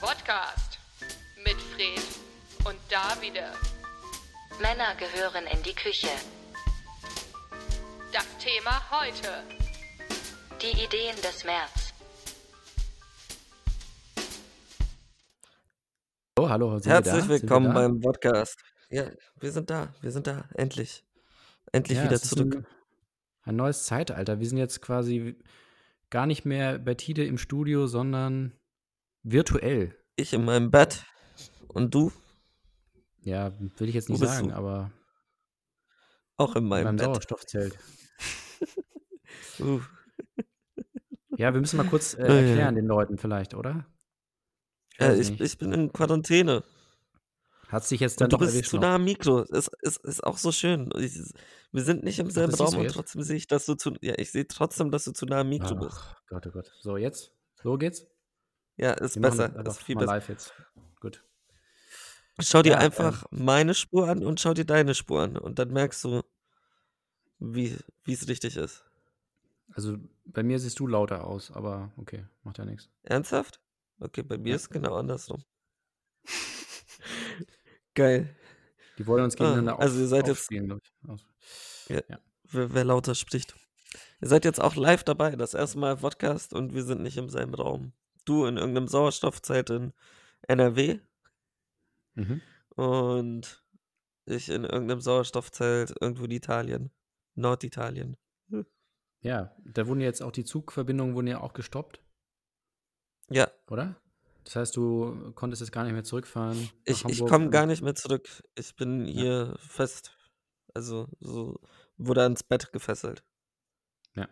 Podcast mit Fred und Davide. Männer gehören in die Küche. Das Thema heute. Die Ideen des März. Oh, hallo, sind wir da? Herzlich Sind wir willkommen da? beim Podcast. Ja, wir sind da, wir sind da, endlich. Endlich Ja, wieder zurück. Ein, ein neues Zeitalter. Wir sind jetzt quasi gar nicht mehr bei Tide im Studio, sondern virtuell. Ich in meinem Bett und du Ja, will ich jetzt nicht bist sagen, du? aber auch in in meinem meinem Bett. Sauerstoffzelt. Uh, Ja, wir müssen mal kurz äh, Ja, ja, erklären den Leuten vielleicht, oder? Ich ja, weiß ich, ich bin in Quarantäne. Hat sich jetzt dann Und du bist zu nah am Mikro. Es ist, ist auch so schön. Ich, wir sind nicht im selben siehst Raum und trotzdem sehe ich, dass du zu. Ja, ich sehe trotzdem, dass du zu nah am Mikro bist. Ach Gott, oh Gott. So, jetzt? So geht's? Ja, ist Wir besser. das Ist viel besser. live jetzt. Gut. Schau dir Ja, ähm, einfach meine Spur an und schau dir deine Spur an. Und dann merkst du, wie es richtig ist. Also bei mir siehst du lauter aus, aber okay, macht ja nichts. Ernsthaft? Okay, bei mir Ja. ist es genau andersrum. Geil. Die wollen uns Ah, gegeneinander also ihr seid jetzt- glaube ich. Aus- Wer, wer lauter spricht. Ihr seid jetzt auch live dabei, das erste Mal Podcast und wir sind nicht im selben Raum. Du in irgendeinem Sauerstoffzelt in NRW Mhm. und ich in irgendeinem Sauerstoffzelt irgendwo in Italien. Norditalien. Ja, da wurden jetzt auch die Zugverbindungen wurden ja auch gestoppt, Ja, oder? Das heißt, du konntest jetzt gar nicht mehr zurückfahren. ich, ich komme gar nicht mehr zurück. Ich bin hier fest. Also so wurde ans Bett gefesselt. Ja.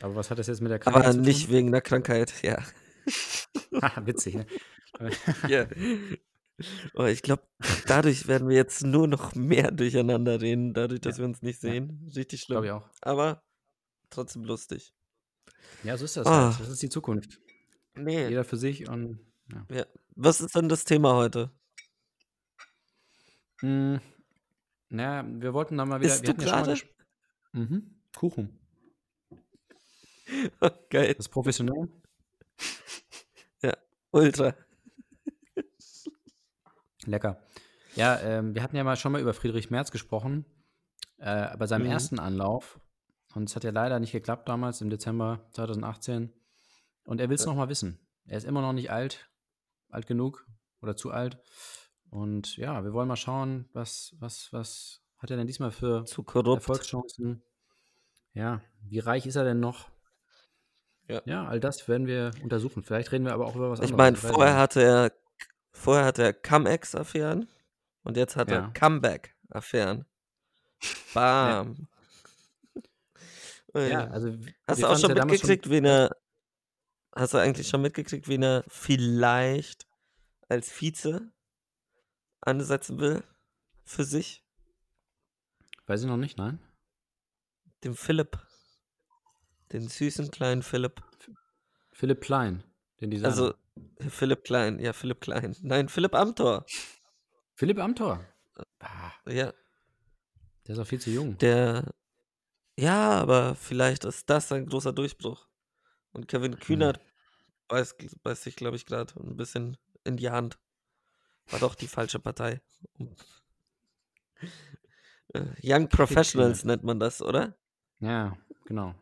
Aber was hat das jetzt mit der Krankheit Aber nicht wegen der Krankheit, ja. Witzig, ne? Ja. Oh, ich glaube, dadurch werden wir jetzt nur noch mehr durcheinander reden, dadurch, dass Ja. wir uns nicht sehen. Richtig schlimm. Glaube ich auch. Aber trotzdem lustig. Ja, so ist das Ah. halt. Das ist die Zukunft. Nee. Jeder für sich und ja. Ja. Was ist denn das Thema heute? Hm, na, wir wollten da mal wieder. Isst wir du gerade? Mhm. Kuchen. Geil. Das ist professionell. Ultra. Lecker. Ja, ähm, wir hatten ja mal schon mal über Friedrich Merz gesprochen, äh, bei seinem Mhm. ersten Anlauf. Und es hat ja leider nicht geklappt damals, im Dezember 2018. Und er will es Ja. noch mal wissen. Er ist immer noch nicht alt, alt genug oder zu alt. Und ja, wir wollen mal schauen, was, was, was hat er denn diesmal für. Erfolgschancen? Ja, wie reich ist er denn noch? Ja. Ja, all das werden wir untersuchen. Vielleicht reden wir aber auch über was Ich anderes. meine, weiß vorher hatte er vorher hatte er Come-Ex-Affären und jetzt hat Ja. er Comeback-Affären. Bam. Ui. Ja, also Hast du auch schon ja mitgekriegt, wen er. Hast du eigentlich schon mitgekriegt, wen er vielleicht als Vize ansetzen will? Für sich? Weiß ich noch nicht, nein? Den Philipp. Den süßen kleinen Philipp. Philipp Klein, den Designer. Also, Philipp Klein. Ja, Philipp Klein. Nein, Philipp Amthor. Philipp Amthor. Ah, Ja, der ist auch viel zu jung. der. Ja, aber vielleicht ist das ein großer Durchbruch. Und Kevin Kühnert beißt, beißt sich, glaube ich, gerade ein bisschen in die Hand. War doch die falsche Partei. Äh, Young Professionals nennt man das, oder? Ja, genau.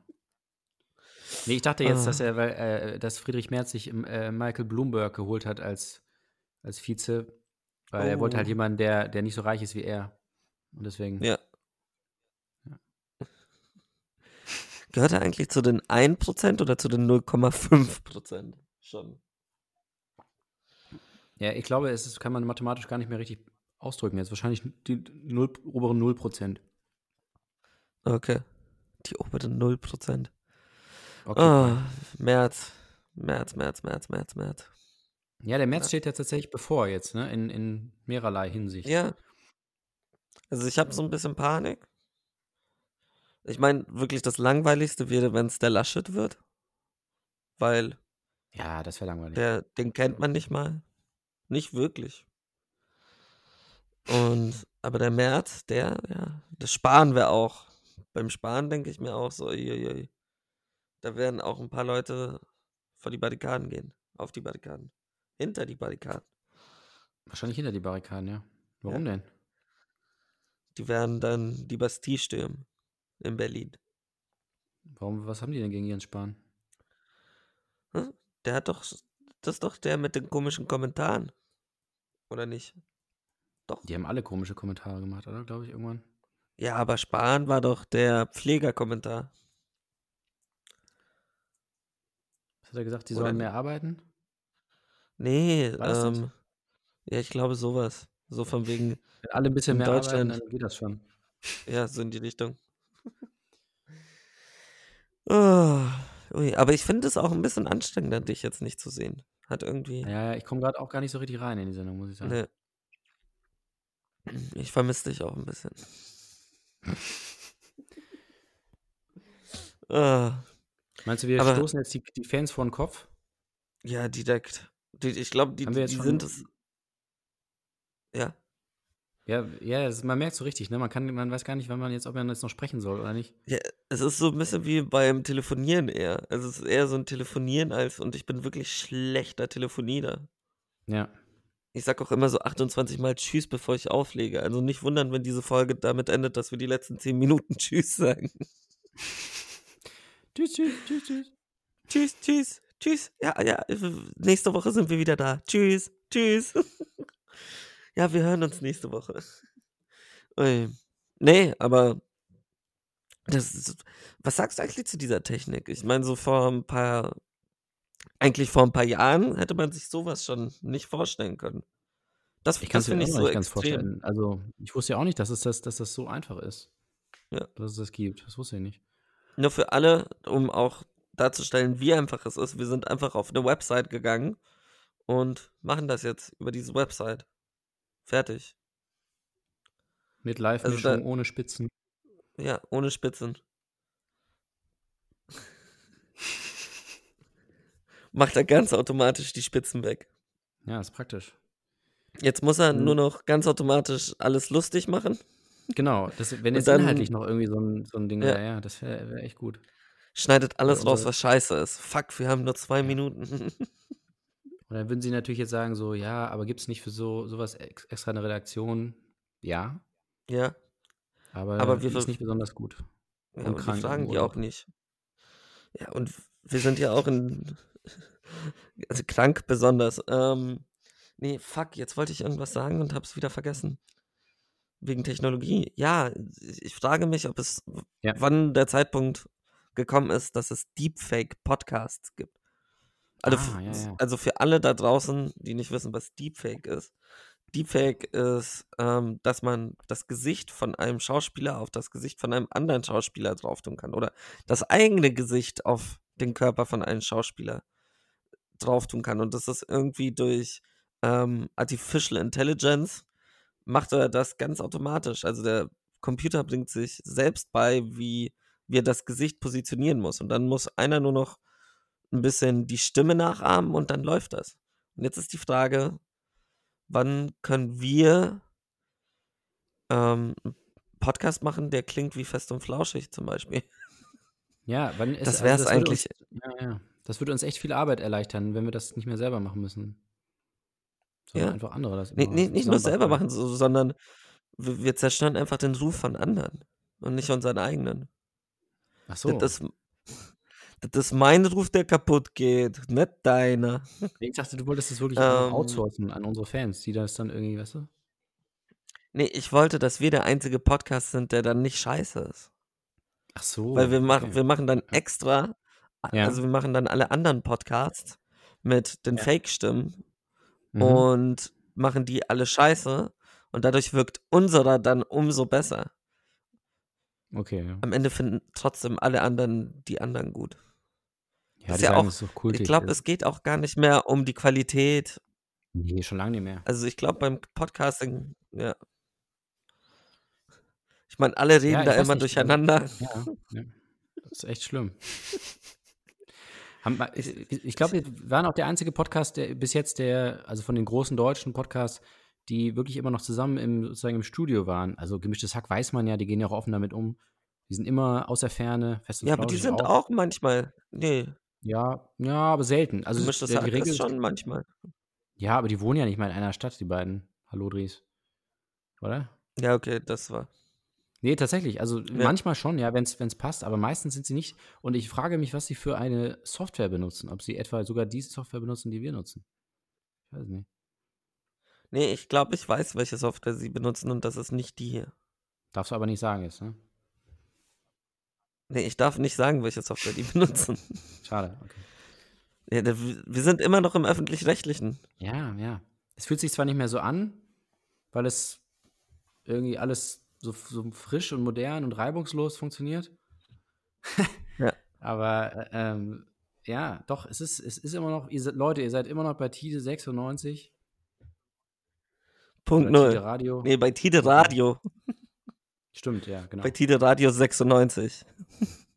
Nee, ich dachte jetzt, Ah. dass er, weil, äh, dass Friedrich Merz sich äh, Michael Bloomberg geholt hat als, als Vize, weil er wollte halt Oh. jemanden, der, der nicht so reich ist wie er. Und deswegen. Ja. Gehört er eigentlich zu den 1% oder zu den 0,5%? Schon. Ja, ich glaube, es ist, kann man mathematisch gar nicht mehr richtig ausdrücken. Jetzt wahrscheinlich die null, oberen 0%. Okay. Die oberen 0%. Okay. Ah, März. März, März, März, März, März. Ja, der März steht ja tatsächlich bevor jetzt, ne? In, in mehrerlei Hinsicht. Ja. Also ich habe so ein bisschen Panik. Ich meine, wirklich das Langweiligste wäre, wenn es der Laschet wird. Weil Ja, das wäre langweilig. der, den kennt man nicht mal. Nicht wirklich. Und, aber der März, der, ja, das Sparen wir auch. Beim Sparen denke ich mir auch so, uiuiui. Da werden auch ein paar Leute vor die Barrikaden gehen. auf die Barrikaden. Hinter die Barrikaden. Wahrscheinlich hinter die Barrikaden, ja. Warum denn? Die werden dann die Bastille stürmen in Berlin. Warum, was haben die denn gegen Jens Spahn? Hm? Der hat doch, das ist doch der mit den komischen Kommentaren. Oder nicht? Doch. Die haben alle komische Kommentare gemacht, oder? Glaube ich, irgendwann. Ja, aber Spahn war doch der Pflegerkommentar. Was hat er gesagt? Die Oder sollen mehr arbeiten? Nee, ähm, ja, ich glaube sowas. So von wegen, Wenn alle ein bisschen mehr arbeiten, Deutschland- dann geht das schon. ja, so in die Richtung. oh, ui, aber ich finde es auch ein bisschen anstrengender, dich jetzt nicht zu sehen. Hat irgendwie. Ja, ja, ich komme gerade auch gar nicht so richtig rein in die Sendung, muss ich sagen. Ne. Ich vermisse dich auch ein bisschen. Ah, Meinst du, wir Aber- stoßen jetzt die, die Fans vor den Kopf? ja, direkt. Die, ich glaube, die, die, sind es. Ja. Ja, ja, das, man merkt so richtig, ne? Man kann, man weiß gar nicht, wann man jetzt, ob man jetzt noch sprechen soll oder nicht. ja. Es ist so ein bisschen wie beim Telefonieren eher. Also es ist eher so ein Telefonieren als und ich bin wirklich schlechter Telefonierer. Ja. Ich sag auch immer so 28 Mal Tschüss, bevor ich auflege. Also nicht wundern, wenn diese Folge damit endet, dass wir die letzten 10 Minuten Tschüss sagen. Tschüss, tschüss, tschüss, tschüss. Tschüss, tschüss, tschüss. Ja, ja, nächste Woche sind wir wieder da. Tschüss, tschüss. ja, wir hören uns nächste Woche. Nee, aber das ist, was sagst du eigentlich zu dieser Technik? Ich meine, so vor ein paar, eigentlich vor ein paar Jahren hätte man sich sowas schon nicht vorstellen können. Das, Ich kann das es mir finde auch ich so nicht ganz extrem. vorstellen. Also, ich wusste ja auch nicht, dass, es das, dass das so einfach ist. Ja. Dass es das gibt. Das wusste ich nicht. Nur für alle, um auch darzustellen, wie einfach es ist. Wir sind einfach auf eine Website gegangen und machen das jetzt über diese Website. Fertig. Mit Also Live-Mischung, da- ohne Spitzen. Ja, ohne Spitzen. Macht er ganz automatisch die Spitzen weg. Ja, ist praktisch. Jetzt muss er Mhm. nur noch ganz automatisch alles lustig machen. Genau, das, wenn jetzt dann- inhaltlich noch irgendwie so ein, so ein Ding wäre, ja, das wäre wär echt gut. Schneidet alles unser- raus, was scheiße ist. Fuck, wir haben nur zwei Minuten. Und dann würden sie natürlich jetzt sagen, so, ja, aber gibt es nicht für so sowas ex extra eine Redaktion? Ja, ja, aber, Aber wir ist nicht besonders gut. ja Und krank fragen die auch nicht. Ja, und wir sind ja auch in. Also krank besonders. Ähm, nee, fuck, jetzt wollte ich irgendwas sagen und hab's wieder vergessen. Wegen Technologie. Ja, ich frage mich, ob es, Ja. wann der Zeitpunkt gekommen ist, dass es Deepfake-Podcasts gibt. Also, Ah, ja, ja. also für alle da draußen, die nicht wissen, was Deepfake ist. Deepfake ist, ähm, dass man das Gesicht von einem Schauspieler auf das Gesicht von einem anderen Schauspieler drauf tun kann. Oder das eigene Gesicht auf den Körper von einem Schauspieler drauf tun kann. Und das ist irgendwie durch ähm, Artificial Intelligence macht er das ganz automatisch. Also der Computer bringt sich selbst bei, wie, wie er das Gesicht positionieren muss. Und dann muss einer nur noch ein bisschen die Stimme nachahmen und dann läuft das. Und jetzt ist die Frage, wann können wir ähm, einen Podcast machen, der klingt wie fest und flauschig zum Beispiel? Ja, wann ist, Das also wär's würde eigentlich. Uns, ja, ja. Das würde uns echt viel Arbeit erleichtern, wenn wir das nicht mehr selber machen müssen. Sondern Ja. einfach andere das Nee, nee, nicht nur selber machen, so, sondern wir, wir zerstören einfach den Ruf von anderen und nicht unseren eigenen. Ach so. Das, das ist mein Ruf, der kaputt geht, nicht deiner. ich dachte, du wolltest das wirklich Ähm. outsourcen an unsere Fans, die das dann irgendwie, weißt du? Nee, ich wollte, dass wir der einzige Podcast sind, der dann nicht scheiße ist. Ach so. Weil wir machen, okay. wir machen dann extra, Ja. also wir machen dann alle anderen Podcasts mit den Ja. Fake-Stimmen Mhm. und machen die alle scheiße und dadurch wirkt unserer dann umso besser. Okay, ja. Am Ende finden trotzdem alle anderen die anderen gut. Ja, ist die ja auch- das ist doch kultig. Ich glaube, es geht auch gar nicht mehr um die Qualität. Nee, schon lange nicht mehr. Also ich glaube beim Podcasting, ja. Ich meine, alle reden Ja, da immer nicht, durcheinander. Ja, ja. Das ist echt schlimm. Ich ich glaube, wir waren auch der einzige Podcast, der bis jetzt, der, also von den großen deutschen Podcasts, die wirklich immer noch zusammen im, sozusagen im Studio waren. Also gemischtes Hack weiß man ja, die gehen ja auch offen damit um. Die sind immer aus der Ferne, fest und Ja, aber die sind auch manchmal. Nee. Ja, ja, aber selten. Also Gemischtes der, Hack die Regel ist schon manchmal. Ja, aber die wohnen ja nicht mal in einer Stadt, die beiden Hallodris. Oder? Ja, okay, das war. Nee, tatsächlich. Also manchmal schon, ja, wenn es passt, aber meistens sind sie nicht. Und ich frage mich, was sie für eine Software benutzen. Ob sie etwa sogar diese Software benutzen, die wir nutzen. Ich weiß nicht. Nee, ich glaube, ich weiß, welche Software sie benutzen und das ist nicht die hier. Darfst du aber nicht sagen jetzt, ne? Nee, ich darf nicht sagen, welche Software die benutzen. Schade, okay. Ja, da- wir sind immer noch im öffentlich-rechtlichen. Ja, ja. Es fühlt sich zwar nicht mehr so an, weil es irgendwie alles so, so frisch und modern und reibungslos funktioniert. Ja. Aber äh, ähm, ja, doch, es ist, es ist immer noch, ihr seid, Leute, ihr seid immer noch bei Tide 96. Punkt oder Tide null. Radio. Nee, bei Tide Radio. Stimmt, ja, genau. Bei Tide Radio 96.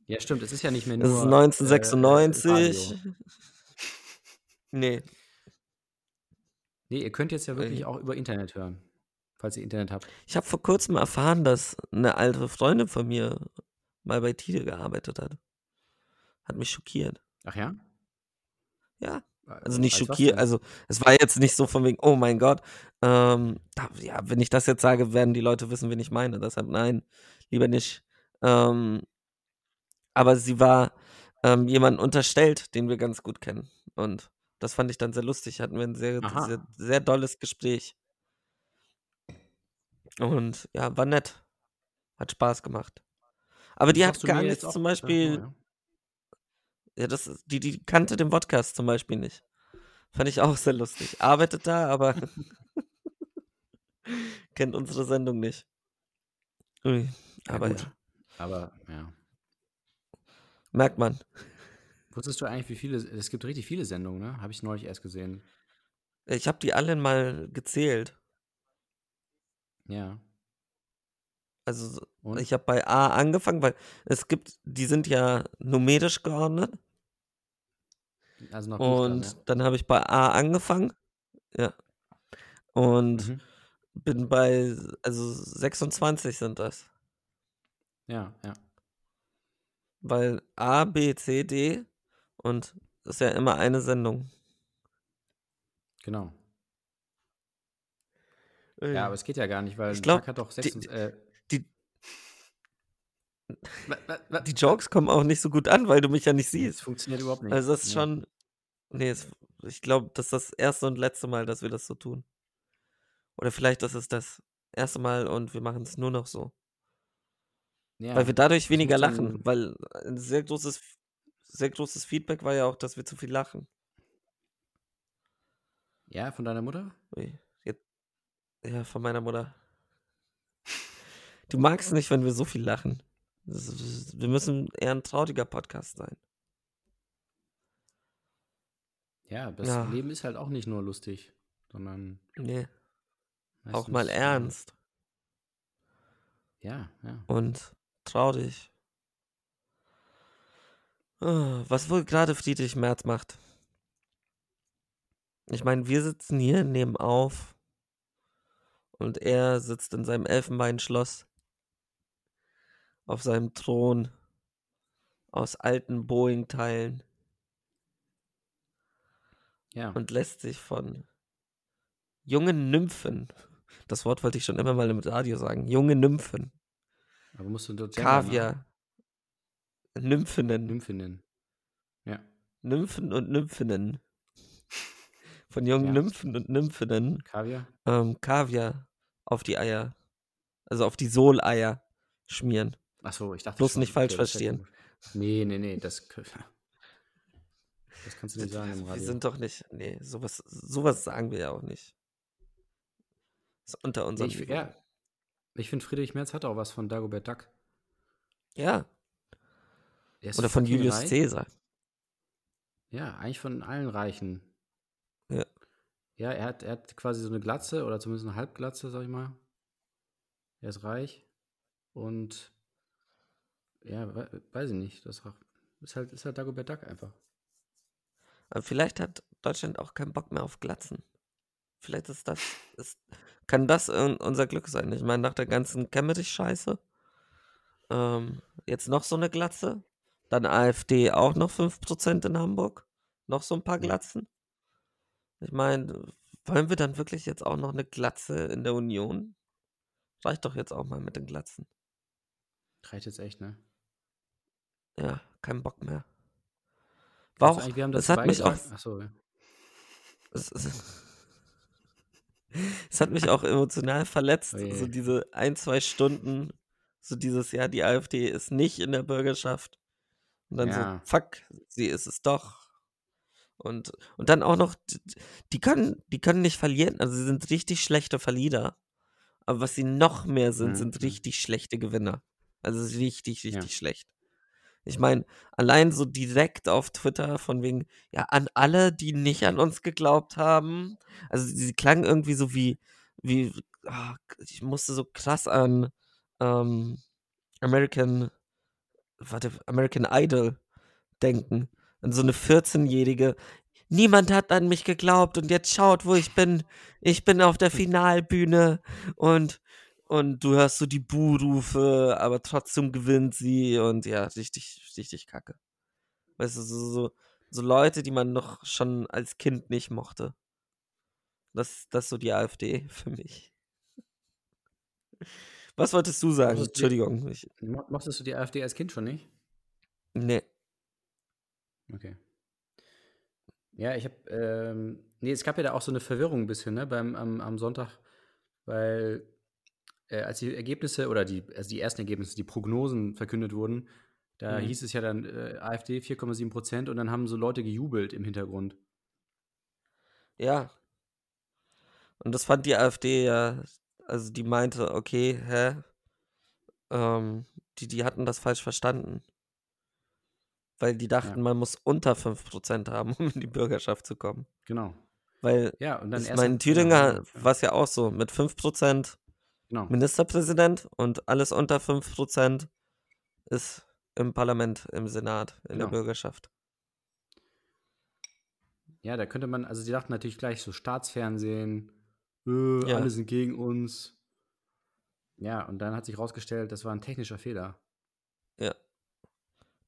Ja, stimmt, es ist ja nicht mehr nur. Das ist äh, 1996. Radio. nee, nee, ihr könnt jetzt ja wirklich Äh. auch über Internet hören, falls ihr Internet habt. ich habe vor kurzem erfahren, dass eine alte Freundin von mir mal bei Tide gearbeitet hat. Hat mich schockiert. Ach ja? Ja, Also nicht schockiert, also es war jetzt nicht so von wegen, oh mein Gott. Ähm, da, ja, wenn ich das jetzt sage, werden die Leute wissen, wen ich meine. Deshalb nein, lieber nicht. Ähm, aber sie war ähm, jemandem unterstellt, den wir ganz gut kennen. Und das fand ich dann sehr lustig. Hatten wir ein sehr, sehr, sehr dolles Gespräch. Und ja, war nett. Hat Spaß gemacht. Aber die hat gar nichts zum Beispiel ja. ja, das die, die kannte den Podcast zum Beispiel nicht. Fand ich auch sehr lustig. Arbeitet da, aber kennt unsere Sendung nicht. Ui, Ja, aber gut. ja, Aber ja. merkt man. Wusstest du eigentlich, wie viele, es gibt richtig viele Sendungen, ne? Habe ich neulich erst gesehen. Ich habe die alle mal gezählt. Ja. Also Und? ich habe bei A angefangen, weil es gibt, die sind ja numerisch geordnet. also nach Und Buchstaben, dann habe ich bei A angefangen. Ja. Und ja. Mhm. bin bei, also 26 sind das. ja, ja. Weil A, B, C, D und das ist ja immer eine Sendung. Genau. Ja, aber es geht ja gar nicht, weil Ich glaub, Tag hat doch die- sechs, äh, die- die Jokes kommen auch nicht so gut an, weil du mich ja nicht siehst. funktioniert überhaupt nicht. Also das ist schon. Nee, es, ich glaube, das ist das erste und letzte Mal, dass wir das so tun. Oder vielleicht das ist das erste Mal und wir machen es nur noch so. Ja, Weil wir dadurch weniger lachen. Weil ein sehr großes, sehr großes Feedback war ja auch, dass wir zu viel lachen. ja, von deiner Mutter? Ui, jetzt, ja, von meiner Mutter. Du magst nicht, wenn wir so viel lachen. Ist- Wir müssen eher ein trauriger Podcast sein. Ja, das Ja. Leben ist halt auch nicht nur lustig, sondern Nee, auch mal äh, ernst Ja, ja. und traurig. Ah, Was wohl gerade Friedrich Merz macht. Ich meine, wir sitzen hier, nehmen auf und er sitzt in seinem Elfenbeinschloss auf seinem Thron aus alten Boeing-Teilen Ja, und lässt sich von jungen Nymphen, das Wort wollte ich schon immer mal im Radio sagen, junge Nymphen, aber musst du dort. Kaviar, Nymphinnen, Nymphinnen. Ja, Nymphen und Nymphinnen. Von jungen Ja. Nymphen und Nymphinnen Kaviar? ähm, Kaviar auf die Eier, also auf die Soleier schmieren. Achso, ich dachte Bloß nicht falsch das verstehen. Nee, nee, nee, das, das kannst du nicht sagen im Wir Radio. sind doch nicht, nee, sowas, sowas sagen wir ja auch nicht. ist unter Nee, unserem ich, ja, ich finde, Friedrich Merz hat auch was von Dagobert Duck. ja, Er oder von Julius reich. Caesar. Ja, eigentlich von allen Reichen. Ja. Er hat, er hat quasi so eine Glatze oder zumindest eine Halbglatze, sag ich mal. Er ist reich und ja, we weiß ich nicht. Das ist halt, ist halt Dagobert Duck einfach. Aber vielleicht hat Deutschland auch keinen Bock mehr auf Glatzen. Vielleicht ist das, ist, kann das unser Glück sein. Ich meine, nach der ganzen Kemmerich-Scheiße, ähm, jetzt noch so eine Glatze. Dann AfD auch noch 5% in Hamburg. Noch so ein paar Ja. Glatzen. Ich meine, wollen wir dann wirklich jetzt auch noch eine Glatze in der Union? Reicht doch jetzt auch mal mit den Glatzen. Reicht jetzt echt, ne? Ja, kein Bock mehr. War auch, wir haben es dazu hat mich auch? Achso, ja. es, es, es hat mich auch emotional verletzt, Oh so diese ein, zwei Stunden, so dieses, ja, die AfD ist nicht in der Bürgerschaft. Und dann Ja. so, fuck, sie ist es doch. Und, und dann auch noch, die können, die können nicht verlieren, also sie sind richtig schlechte Verlierer. Aber was sie noch mehr sind, Mhm, sind mhm. richtig schlechte Gewinner. Also richtig, richtig Ja. schlecht. Ich meine, allein so direkt auf Twitter von wegen, ja, an alle, die nicht an uns geglaubt haben. Also sie klangen irgendwie so wie, wie, ah, ich musste so krass an ähm, American, warte, American Idol denken. An so eine 14-Jährige. Niemand hat an mich geglaubt und jetzt schaut, wo ich bin. Ich bin auf der Finalbühne und, und du hörst so die Buhrufe, aber trotzdem gewinnt sie und ja, richtig, richtig kacke. Weißt du, so, so, so Leute, die man noch schon als Kind nicht mochte. Das, das ist so die AfD für mich. Was wolltest du sagen? Mochtest du die- Entschuldigung. Ich, Mo- Mochtest du die AfD als Kind schon nicht? nee. Okay. Ja, ich habe, ähm, nee, es gab ja da auch so eine Verwirrung ein bisschen, ne, beim, am, am Sonntag, weil äh, als die Ergebnisse oder die, also die ersten Ergebnisse, die Prognosen verkündet wurden, da Mhm. hieß es ja dann äh, AfD 4,7 Prozent und dann haben so Leute gejubelt im Hintergrund. Ja. Und das fand die AfD ja, also die meinte, okay, hä? Ähm, die, die hatten das falsch verstanden. Weil die dachten, Ja. man muss unter 5% haben, um in die Bürgerschaft zu kommen. Genau. Weil, Ja, und dann ich meine, in Thüringer war es ja auch so, mit 5% Genau. Ministerpräsident und alles unter 5% ist im Parlament, im Senat, in der Genau. Bürgerschaft. Ja, da könnte man, also die dachten natürlich gleich so Staatsfernsehen, äh, Ja. alle sind gegen uns. Ja, und dann hat sich rausgestellt, das war ein technischer Fehler. Ja.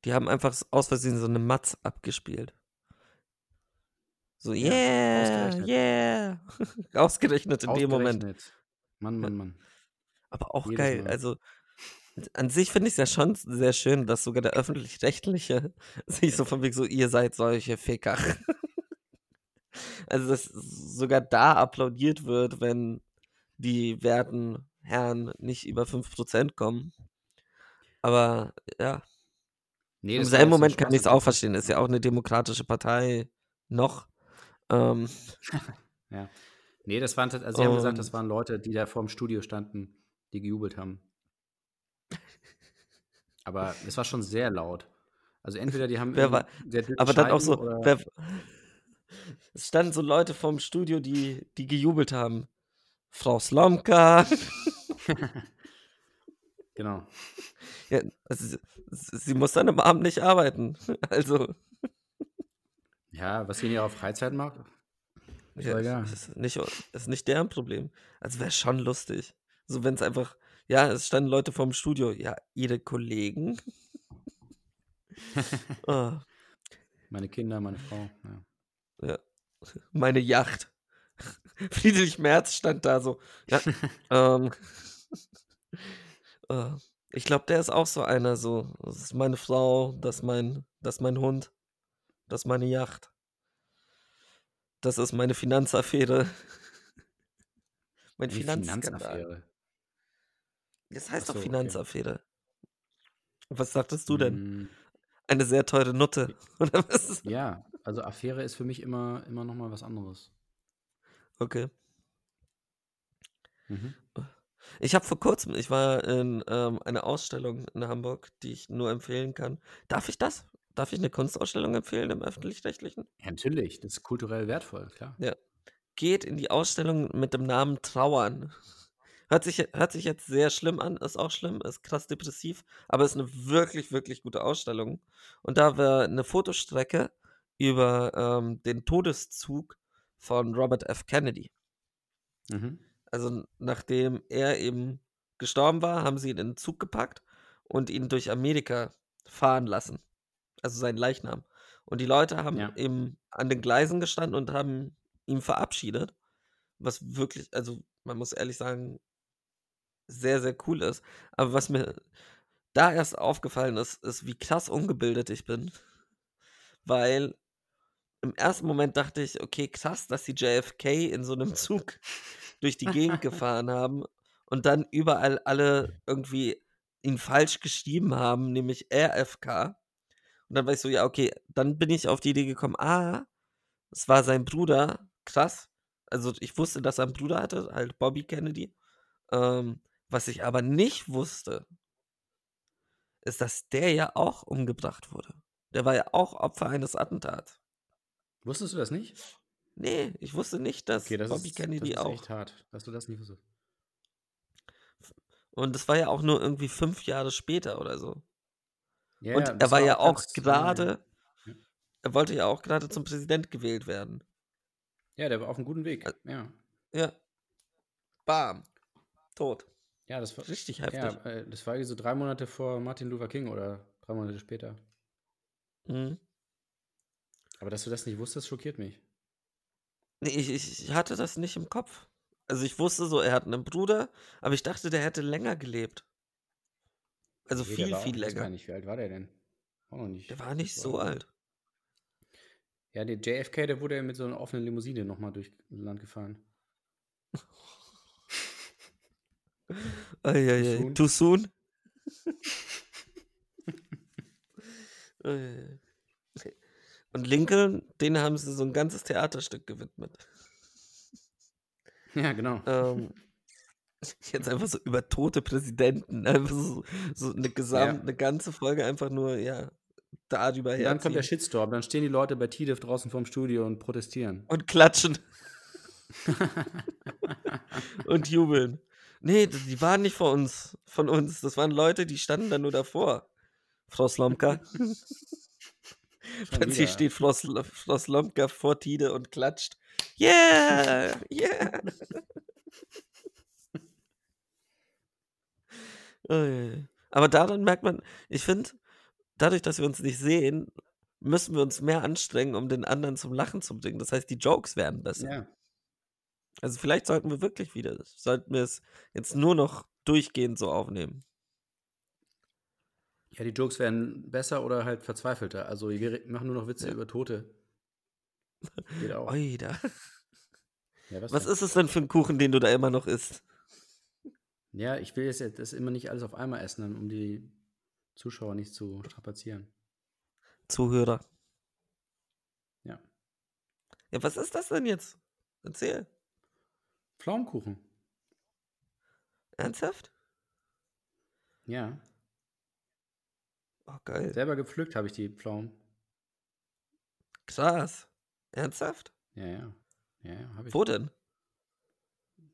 Die haben einfach aus Versehen so eine Matz abgespielt. So, Ja, yeah, ausgerechnet. yeah. Ausgerechnet in dem Moment. Mann, Mann, Mann. Aber auch Jedes geil. Mal. Also, an sich finde ich es ja schon sehr schön, dass sogar der Öffentlich-Rechtliche sich so von wegen so, ihr seid solche Ficker. also, dass sogar da applaudiert wird, wenn die werten Herren nicht über 5% kommen. Aber ja, Nee, Im selben Moment kann ich es auch verstehen. Ist ja auch eine demokratische Partei noch. Ähm, Ja. Nee, das waren, also sie haben gesagt, das waren Leute, die da vorm Studio standen, die gejubelt haben. Aber es war schon sehr laut. Also entweder die haben Wer war- aber dann auch so, wer, es standen so Leute vorm Studio, die, die gejubelt haben. Frau Slomka. genau. Ja, also, sie, muss dann am Abend nicht arbeiten. Also, Ja, was sie in ihrer Freizeit macht. Ist ja, doch egal. ist, nicht, ist nicht deren Problem. Also wäre schon lustig. So, wenn es einfach, ja, es standen Leute vorm Studio. Ja, ihre Kollegen. oh, Meine Kinder, meine Frau. Ja. meine Yacht. Friedrich Merz stand da so. Ja, ähm, äh, ich glaube, der ist auch so einer, so, das ist meine Frau, das ist mein, das ist mein Hund, das ist meine Yacht. Das ist meine Finanzaffäre. mein Finanzskandal. Finanzaffäre. Das heißt Ach doch so, okay. Finanzaffäre. Was sagtest du denn? Mm, Eine sehr teure Nutte. Oder was? Ja, also Affäre ist für mich immer, immer noch mal was anderes. Okay. Mhm. Ich habe vor kurzem, ich war in ähm, einer Ausstellung in Hamburg, die ich nur empfehlen kann. Darf ich das? Darf ich eine Kunstausstellung empfehlen im öffentlich-rechtlichen? Ja, natürlich, das ist kulturell wertvoll, klar. Geht in die Ausstellung mit dem Namen Trauern. Hört sich, hört sich jetzt sehr schlimm an, ist auch schlimm, ist krass depressiv, aber ist eine wirklich, wirklich gute Ausstellung. Und da war eine Fotostrecke über ähm, den Todeszug von Robert F. Kennedy. Mhm. Also nachdem er eben gestorben war, haben sie ihn in den Zug gepackt und ihn durch Amerika fahren lassen. Also sein Leichnam. Und die Leute haben Ja. eben an den Gleisen gestanden und haben ihn verabschiedet. Was wirklich, also man muss ehrlich sagen, sehr, sehr cool ist. Aber was mir da erst aufgefallen ist, ist, wie krass ungebildet ich bin. Weil im ersten Moment dachte ich, okay, krass, dass die JFK in so einem Zug durch die Gegend gefahren haben und dann überall alle irgendwie ihn falsch geschrieben haben, nämlich RFK. Und dann war ich so, ja, okay, dann bin ich auf die Idee gekommen, ah, es war sein Bruder, krass. Also ich wusste, dass er einen Bruder hatte, halt Bobby Kennedy. Ähm, was ich aber nicht wusste, ist, dass der ja auch umgebracht wurde. Der war ja auch Opfer eines Attentats. Wusstest du das nicht? Nee, ich wusste nicht, dass Okay, das Bobby ist, Kennedy das ist auch. echt hart, dass du das nicht wusstest. Und das war ja auch nur irgendwie fünf Jahre später oder so. Ja, Und ja, er das war ja auch gerade, Ja. er wollte ja auch gerade zum Präsident gewählt werden. Ja, der war auf einem guten Weg. Ä- Ja. Ja. Bam. Tot. Ja, das war Richtig Ja, heftig. äh, das war irgendwie so drei Monate vor Martin Luther King oder drei Monate später. Mhm. Aber dass du das nicht wusstest, schockiert mich. Nee, ich, ich hatte das nicht im Kopf. Also ich wusste so, er hat einen Bruder, aber ich dachte, der hätte länger gelebt. Also Nee, viel, viel ich weiß gar länger. nicht, wie alt war der denn? Auch noch nicht. Der war nicht so alt. Ja, der JFK, der wurde ja mit so einer offenen Limousine nochmal durch Land gefahren. Eieiei. soon? Too soon? Eieiei. Und Lincoln, den haben sie so ein ganzes Theaterstück gewidmet. Ja, genau. Ähm, jetzt einfach so über tote Präsidenten. Einfach so, so eine, Gesamt, Ja. eine ganze Folge einfach nur, ja, darüber Und dann kommt der. Shitstorm, dann stehen die Leute bei TDIF draußen vorm Studio und protestieren. Und klatschen. und jubeln. Nee, die waren nicht vor uns, von uns. Das waren Leute, die standen da nur davor. Frau Slomka. Plötzlich steht Frau, Sl Frau Slomka vor Tide und klatscht. Yeah! Yeah! Oh. Aber daran merkt man, ich finde, dadurch, dass wir uns nicht sehen, müssen wir uns mehr anstrengen, um den anderen zum Lachen zu bringen. Das heißt, die Jokes werden besser. Ja. Also vielleicht sollten wir wirklich wieder, sollten wir es jetzt nur noch durchgehend so aufnehmen. Ja, die Jokes werden besser oder halt verzweifelter. Also wir machen nur noch Witze Ja. über Tote. Geht auch. Oida. Ja, Was denn? ist es denn für ein Kuchen, den du da immer noch isst? Ja, ich will jetzt das immer nicht alles auf einmal essen, um die Zuschauer nicht zu strapazieren. Zuhörer. Ja. Ja, was ist das denn jetzt? Erzähl. Pflaumenkuchen. Ernsthaft? Ja. Oh, geil. Selber gepflückt habe ich die Pflaumen. Krass. Ernsthaft? Ja, ja. Ja, ja, habe ich. Wo denn?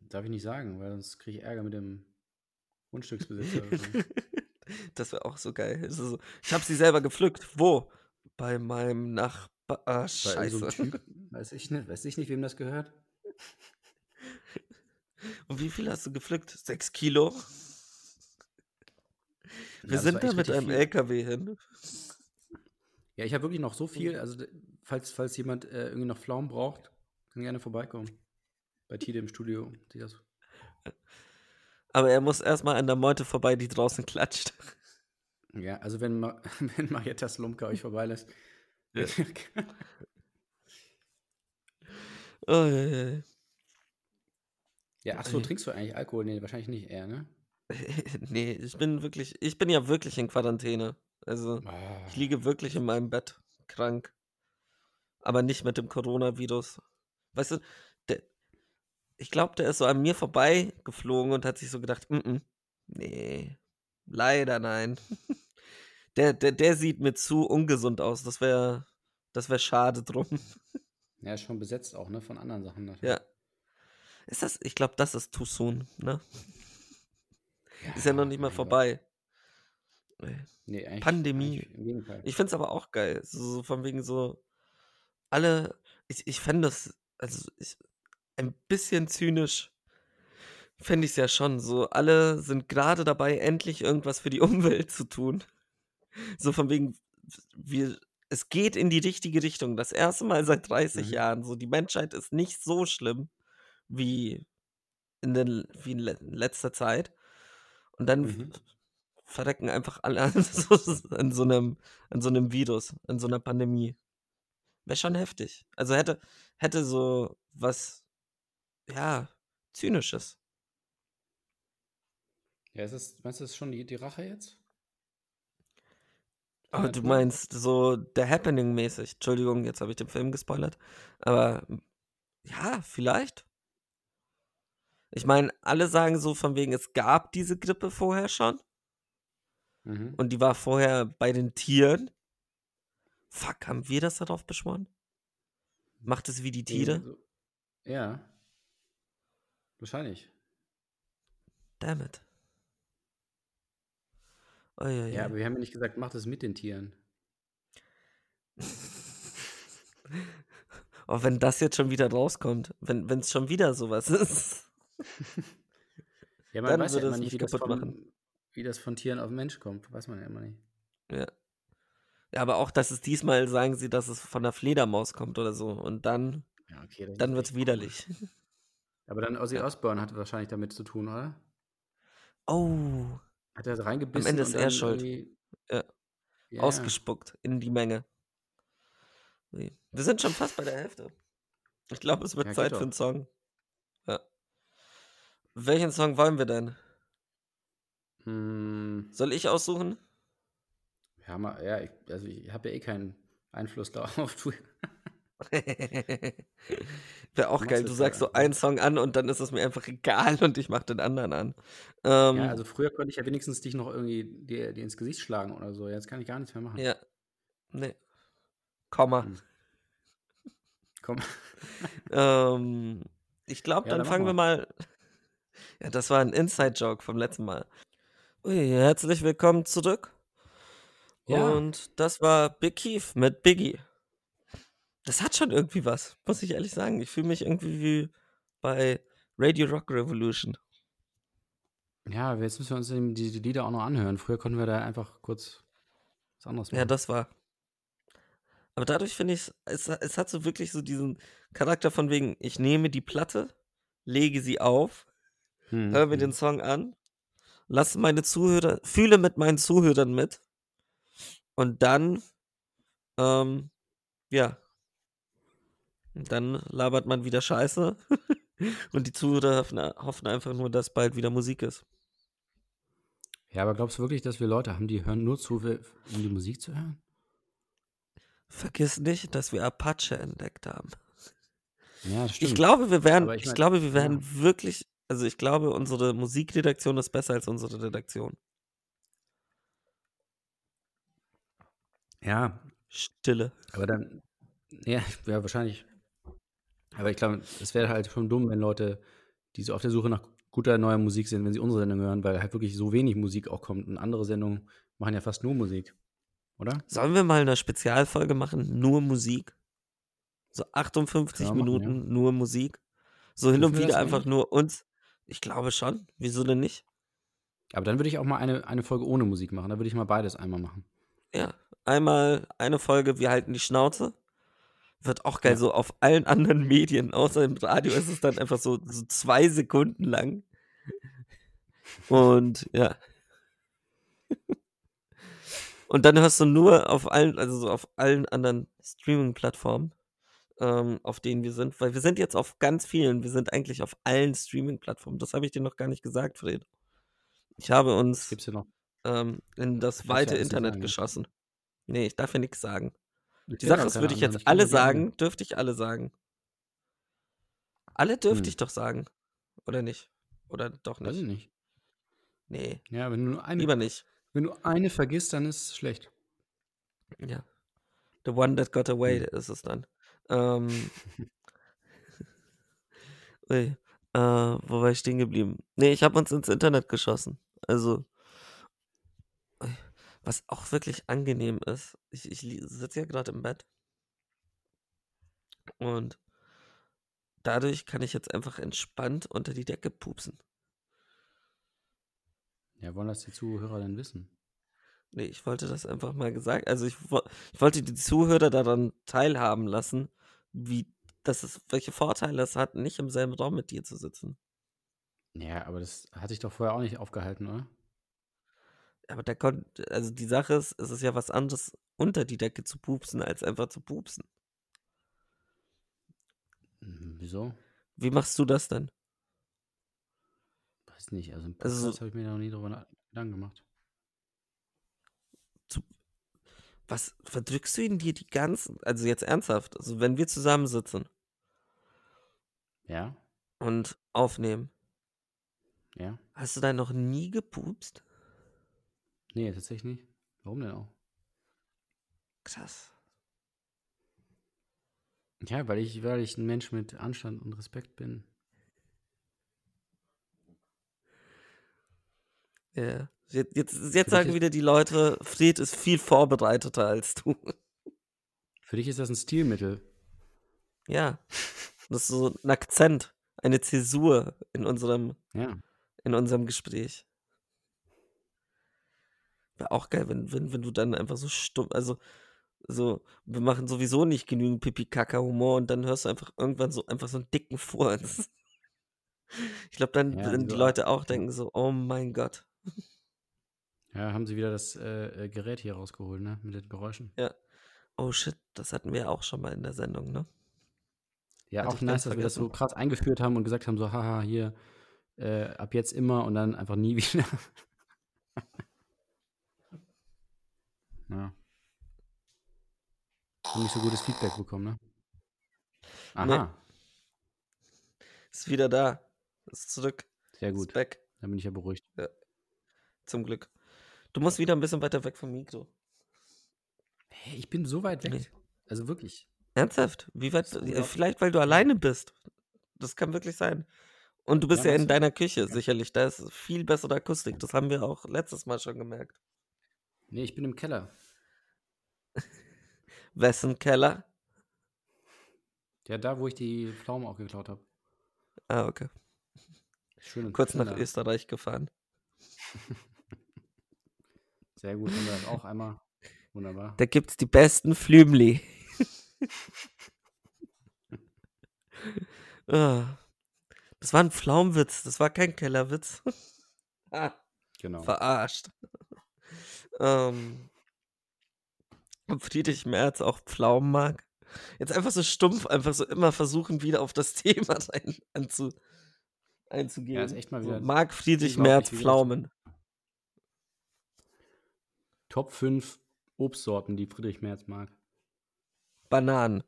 Darf ich nicht sagen, weil sonst kriege ich Ärger mit dem Grundstücksbesitzer. das wäre auch so geil. So, ich habe sie selber gepflückt. Wo? Bei meinem Nachbar. Ah, scheiße. so Typ, weiß ich nicht, weiß ich nicht, wem das gehört. Und wie viel hast du gepflückt? Sechs Kilo? Wir das sind da mit einem viel. LKW hin. Ja, ich habe wirklich noch so viel. Also, falls, falls jemand äh, irgendwie noch Pflaumen braucht, kann gerne vorbeikommen. Bei Tide im Studio. Aber er muss erstmal an der Meute vorbei, die draußen klatscht. ja, also wenn, Ma wenn Marietta Slumka euch vorbeilässt. Ja. Oh, ja, ja. ja, ach so, trinkst du eigentlich Alkohol? Nee, wahrscheinlich nicht eher, ne? nee, ich bin wirklich, ich bin ja wirklich in Quarantäne. Also, Ah, ich liege wirklich in meinem Bett, krank. Aber nicht mit dem Coronavirus. Weißt du, der, ich glaube, der ist so an mir vorbei geflogen und hat sich so gedacht, mm -mm, nee, leider nein. Der, der, der sieht mir zu ungesund aus. Das wäre das wär schade drum. Ja, ist schon besetzt auch, ne? Von anderen Sachen natürlich. Ja. Ist das, ich glaube, das ist too soon, ne? Ist ja noch nicht mal vorbei. Nee, eigentlich, Pandemie. Ich finde es aber auch geil. So, so von wegen so, alle, ich, ich fände das, also ich, ein bisschen zynisch fände ich es ja schon. So, alle sind gerade dabei, endlich irgendwas für die Umwelt zu tun. So von wegen, wir, es geht in die richtige Richtung. Das erste Mal seit 30 Mhm. Jahren. So, die Menschheit ist nicht so schlimm wie in, den, wie in letzter Zeit. Und dann Mhm. verrecken einfach alle an so, an, so einem, an so einem Virus, an so einer Pandemie. Wäre schon heftig. Also hätte, hätte so was, ja, Zynisches. Ja, ist das, meinst du, das ist schon die, die Rache jetzt? Aber Ja, du meinst so The Happening-mäßig. Entschuldigung, jetzt habe ich den Film gespoilert. Aber ja, vielleicht. Ich meine, alle sagen so von wegen, es gab diese Grippe vorher schon. Mhm. Und die war vorher bei den Tieren. Fuck, haben wir das darauf beschworen? Macht es wie die Tiere? Ja. Wahrscheinlich. Damn it. Oh, ja, Ja, aber wir haben ja nicht gesagt, macht es mit den Tieren. Oh, wenn das jetzt schon wieder rauskommt, wenn es schon wieder sowas ist. Ja, man Dann weiß ja würde immer nicht, wie das, von, machen. wie das von Tieren auf Mensch kommt. Weiß man ja immer nicht. Ja. ja, aber auch, dass es diesmal sagen sie, dass es von der Fledermaus kommt oder so. Und dann, Ja, okay. dann ist wird es widerlich. Aber dann Ozzy Osbourne hat wahrscheinlich damit zu tun, oder? Oh, Hat er reingebissen Ende und ist er dann schuld. Ja. Ja, ausgespuckt in die Menge. Nee. Wir sind schon fast bei der Hälfte. Ich glaube, es wird Ja, Zeit doch. für einen Song. Welchen Song wollen wir denn? Hm, Soll ich aussuchen? ja, mal, ja ich, also ich habe ja eh keinen Einfluss darauf. Wäre auch geil. Du sagst so einen Song an und dann ist es mir einfach egal und ich mach den anderen an. Ähm, Ja, also früher konnte ich ja wenigstens dich noch irgendwie dir, dir ins Gesicht schlagen oder so. Jetzt kann ich gar nichts mehr machen. ja. Nee. Komma. Hm. Komm. Ähm, ich glaube, Ja, dann dann fangen wir mal. Ja, das war ein Inside-Joke vom letzten Mal. Ui, herzlich willkommen zurück. Ja. Und das war Big Keith mit Biggie. Das hat schon irgendwie was, muss ich ehrlich sagen. Ich fühle mich irgendwie wie bei Radio Rock Revolution. Ja, jetzt müssen wir uns die, die Lieder auch noch anhören. Früher konnten wir da einfach kurz was anderes machen. Ja, das war. Aber dadurch finde ich, es, es hat so wirklich so diesen Charakter von wegen, ich nehme die Platte, lege sie auf, Hm, höre mir den Song an, lasse meine Zuhörer, fühle mit meinen Zuhörern mit und dann, ähm, ja, dann labert man wieder Scheiße und die Zuhörer hoffen, hoffen einfach nur, dass bald wieder Musik ist. Ja, aber glaubst du wirklich, dass wir Leute haben, die hören nur zu, um die Musik zu hören? Vergiss nicht, dass wir Apache entdeckt haben. Ja, das Ich stimmt. glaube, wir werden, ich ich, mein, glaube, wir ja. werden wirklich, also ich glaube, unsere Musikredaktion ist besser als unsere Redaktion. ja, Stille. aber dann, ja, ja, wahrscheinlich. Aber ich glaube, es wäre halt schon dumm, wenn Leute, die so auf der Suche nach guter neuer Musik sind, wenn sie unsere Sendung hören, weil halt wirklich so wenig Musik auch kommt. Und andere Sendungen machen ja fast nur Musik. Oder? Sollen wir mal eine Spezialfolge machen, nur Musik? So 58 Können wir machen, Minuten nur Musik. So hin und wieder einfach nur uns. Ich glaube schon. Wieso denn nicht? Aber dann würde ich auch mal eine, eine Folge ohne Musik machen. Da würde ich mal beides einmal machen. Ja. Einmal eine Folge, wir halten die Schnauze. Wird auch geil, Ja. so auf allen anderen Medien, außer im Radio ist es dann einfach so, so zwei Sekunden lang. Und ja. Und dann hörst du nur auf allen, also so auf allen anderen Streaming-Plattformen, ähm, auf denen wir sind, weil wir sind jetzt auf ganz vielen, wir sind eigentlich auf allen Streaming-Plattformen. Das habe ich dir noch gar nicht gesagt, Fred. Ich habe uns Gibt's hier noch? ähm, in das ja weite nicht Internet sagen, ne? geschossen. Nee, ich darf ja nichts sagen. Die Ja, Sache ist, würde ich Ahnung, jetzt dann alle ja sagen, dürfte ich alle sagen. Alle dürfte Hm. ich doch sagen. Oder nicht? Oder doch Weiß ich nicht? nicht. Nee, Ja, wenn du nur eine, lieber nicht. wenn du eine vergisst, dann ist es schlecht. Ja. The one that got away Hm. ist es dann. Ähm. Ui. Äh, wo war ich stehen geblieben? Nee, ich habe uns ins Internet geschossen. Also. Was auch wirklich angenehm ist. Ich, ich sitze ja gerade im Bett. Und dadurch kann ich jetzt einfach entspannt unter die Decke pupsen. Ja, wollen das die Zuhörer dann wissen? Nee, ich wollte das einfach mal gesagt. Also ich, ich wollte die Zuhörer daran teilhaben lassen, wie das ist, welche Vorteile es hat, nicht im selben Raum mit dir zu sitzen. Ja, aber das hatte ich doch vorher auch nicht aufgehalten, oder? Aber da konnte, also die Sache ist, es ist ja was anderes, unter die Decke zu pupsen, als einfach zu pupsen. Hm, Wieso? Wie machst du das denn? Weiß nicht. Also im Also so- Podcast habe ich mir noch nie drüber Gedanken gemacht. Was verdrückst du in dir die ganzen, also jetzt ernsthaft, also wenn wir zusammensitzen Ja? und aufnehmen, Ja? hast du da noch nie gepupst? Nee, tatsächlich nicht. Warum denn auch? Krass. Ja, weil ich, weil ich ein Mensch mit Anstand und Respekt bin. Ja. Jetzt, jetzt, sagen wieder die Leute, Fred ist viel vorbereiteter als du. Für dich ist das ein Stilmittel. Ja. Das ist so ein Akzent, eine Zäsur in unserem, Ja. in unserem Gespräch. Wäre auch geil, wenn, wenn, wenn du dann einfach so stumm, also so, wir machen sowieso nicht genügend Pipi-Kaka-Humor und dann hörst du einfach irgendwann so einfach so einen dicken Furz. Ich glaube, dann Ja, die Leute auch denken so, oh mein Gott. Ja, haben sie wieder das äh, äh, Gerät hier rausgeholt, ne? Mit den Geräuschen. Oh shit, das hatten wir ja auch schon mal in der Sendung, ne? Ja, Hatte auch nice, dass wir das so krass eingeführt haben und gesagt haben, so, haha, hier, äh, ab jetzt immer und dann einfach nie wieder. ja. Haben nicht so gutes Feedback bekommen, ne? Aha, Ist wieder da. Ist zurück. sehr Ist gut. back. Dann bin ich ja beruhigt. Zum Glück. Du musst wieder ein bisschen weiter weg vom Mikro. Hey, ich bin so weit weg. Nee. Also wirklich. Ernsthaft? Wie weit? Äh. Vielleicht, weil du alleine bist. Das kann wirklich sein. Und du bist Ja, ja, in deiner Küche, sicherlich. Da ist viel bessere Akustik. Das haben wir auch letztes Mal schon gemerkt. Nee, ich bin im Keller. Wessen Keller? Ja, da, wo ich die Pflaumen auch geklaut habe. Ah, okay. Schön Kurz schön nach. Österreich gefahren. Sehr gut, haben wir das auch einmal. Wunderbar. Da gibt's die besten Flümli. ah. Das war ein Pflaumenwitz. Das war kein Kellerwitz. ah. Genau. Verarscht. ähm, Friedrich Merz auch Pflaumen mag. Jetzt einfach so stumpf, einfach so immer versuchen, wieder auf das Thema rein, anzu, einzugehen. Ja, ist echt mal So, wieder mag Friedrich Merz so- Pflaumen? Top 5 Obstsorten, die Friedrich Merz mag. Bananen.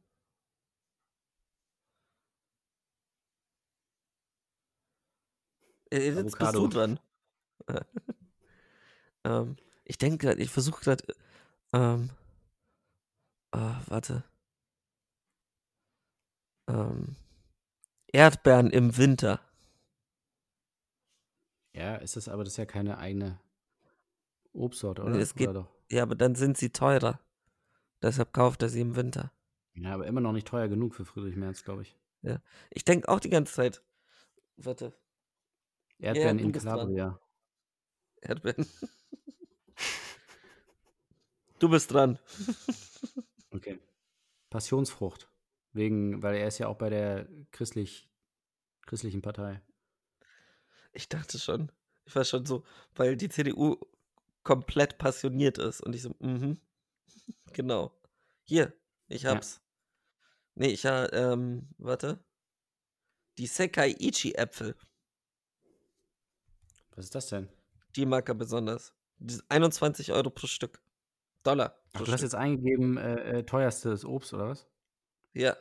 Äh, Jetzt bist Avocado. du dran. ähm, ich denke gerade, ich versuche gerade. Ähm, ah, warte. Ähm, Erdbeeren im Winter. Ja, ist das aber das ist ja keine eigene Obstsorte, oder? es geht- oder doch? Ja, aber dann sind sie teurer. Deshalb kauft er sie im Winter. Ja, aber immer noch nicht teuer genug für Friedrich Merz, glaube ich. Ich denke auch die ganze Zeit. Warte, Erdbeeren du in. Calabria. Erdbeeren. du bist dran. Okay. Passionsfrucht. Wegen, weil er ist ja auch bei der christlich, christlichen Partei. Ich dachte schon. Ich war schon so, weil die CDU komplett passioniert ist. Und ich so, mhm. Genau. Hier, ich Ja. hab's. Nee, ich ha, ähm, warte. Die Sekai-Ichi-Äpfel. Was ist das denn? Die er besonders. Die sind 21 Euro pro Stück. Dollar. Ach, du hast Stück. jetzt eingegeben, äh, äh, teuerstes Obst, oder was? Ja.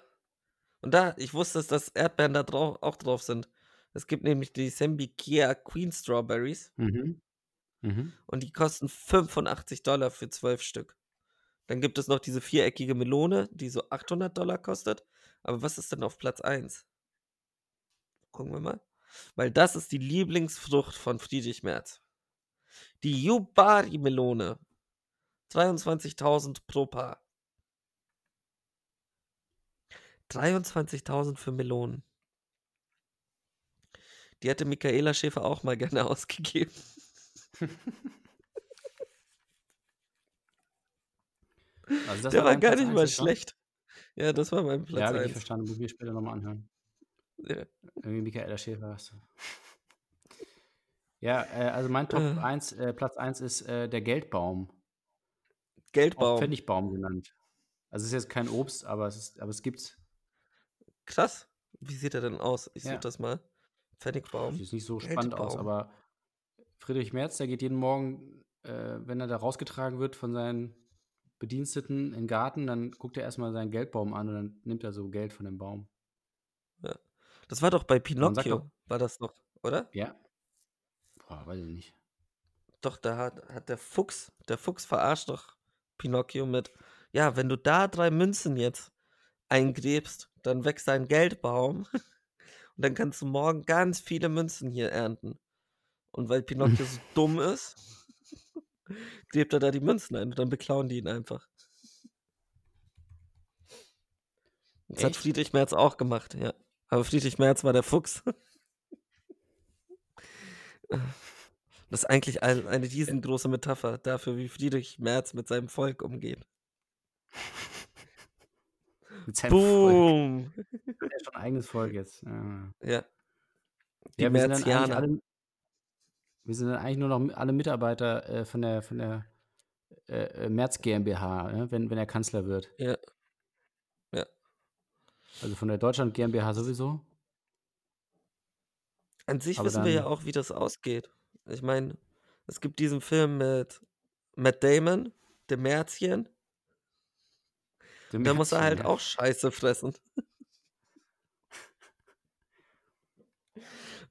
Und da, ich wusste, dass das Erdbeeren da drauf, auch drauf sind. Es gibt nämlich die Sembikia Queen Strawberries. Mhm. Mhm. und die kosten 85 Dollar für 12 Stück. Dann gibt es noch diese viereckige Melone, die so 800 Dollar kostet. Aber was ist denn auf Platz 1? Gucken wir mal. Weil das ist die Lieblingsfrucht von Friedrich Merz. Die Yubari-Melone. 23.000 pro Paar. 23.000 für Melonen. Die hätte Michaela Schäfer auch mal gerne ausgegeben. Also das Der war dein gar nicht mal schlecht. Ja, das war mein Ja, Platz habe ich nicht 1. verstanden. Muss ich mir später nochmal anhören. Ja. Irgendwie Michaela Schäfer hast du. Ja, äh, also mein Top Äh. 1, äh, Platz 1 ist äh, der Geldbaum. Auch Geldbaum. Pfennigbaum genannt. Also es ist jetzt kein Obst, aber es, ist, aber es gibt's. Krass. Wie sieht er denn aus? Ich Ja. suche das mal. Pfennigbaum. Sieht nicht so spannend aus, Geldbaum. aber Friedrich Merz, der geht jeden Morgen, äh, wenn er da rausgetragen wird von seinen Bediensteten in den Garten, dann guckt er erstmal seinen Geldbaum an und dann nimmt er so Geld von dem Baum. Das war doch bei Pinocchio. doch- War das doch, oder? Ja. Boah, weiß ich nicht. Doch, da hat, hat der Fuchs, der Fuchs verarscht doch Pinocchio mit, ja, wenn du da drei Münzen jetzt eingräbst, dann wächst ein Geldbaum und dann kannst du morgen ganz viele Münzen hier ernten. Und weil Pinocchio so dumm ist, gräbt er da die Münzen ein und dann beklauen die ihn einfach. Das hat Echt? Friedrich Merz auch gemacht, ja. Aber Friedrich Merz war der Fuchs. Das ist eigentlich ein, eine riesengroße Metapher dafür, wie Friedrich Merz mit seinem Volk umgeht. Mit seinem Volk. Boom! Er hat schon ein eigenes Volk jetzt. Ja. Ja. Die Ja, Merzianer. Wir sind dann eigentlich nur noch alle Mitarbeiter äh, von der, von der äh, äh, Merz GmbH, ne? wenn, wenn er Kanzler wird. Ja. Ja. Also von der Deutschland GmbH sowieso. An sich Aber wissen wir ja dann- auch, wie das ausgeht. Ich meine, es gibt diesen Film mit Matt Damon, dem Märzchen. Dem Da muss er Märzchen, halt ja. auch Scheiße fressen.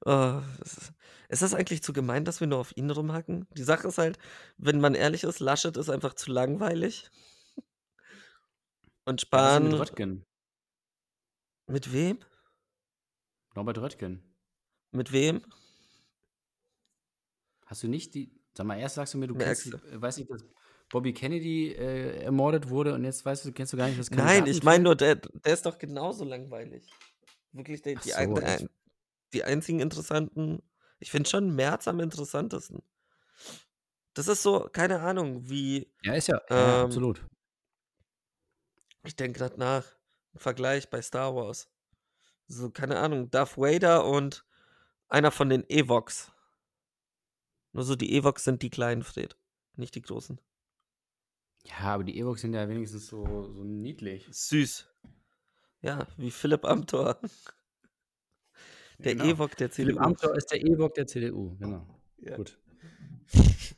Oh, es ist, ist das eigentlich zu gemein, dass wir nur auf ihn rumhacken? Die Sache ist halt, wenn man ehrlich ist, Laschet ist einfach zu langweilig. Und Spahn. mit Röttgen? Mit wem? Norbert Röttgen. Mit wem? Hast du nicht die. Sag mal, erst sagst du mir, du Merkst kennst, äh, weißt nicht, dass Bobby Kennedy äh, ermordet wurde und jetzt weißt du, kennst du gar nicht, was Nein, ich meine nur, der, der ist doch genauso langweilig. Wirklich, der, die, so, ein, der, die einzigen interessanten. Ich finde schon März am interessantesten. Das ist so, keine Ahnung, wie. Ja, ist ja, ja Ähm, absolut. Ich denke gerade nach. Ein Vergleich bei Star Wars. So, keine Ahnung, Darth Vader und einer von den Evox. Nur so, die Evox sind die kleinen, Fred. Nicht die großen. Ja, aber die Ewoks sind ja wenigstens so, so niedlich. Süß. Ja, wie Philipp Amthor. Der Genau. Ewok der Philipp CDU. Amthor ist der Ewok der CDU, genau. Ja. Gut,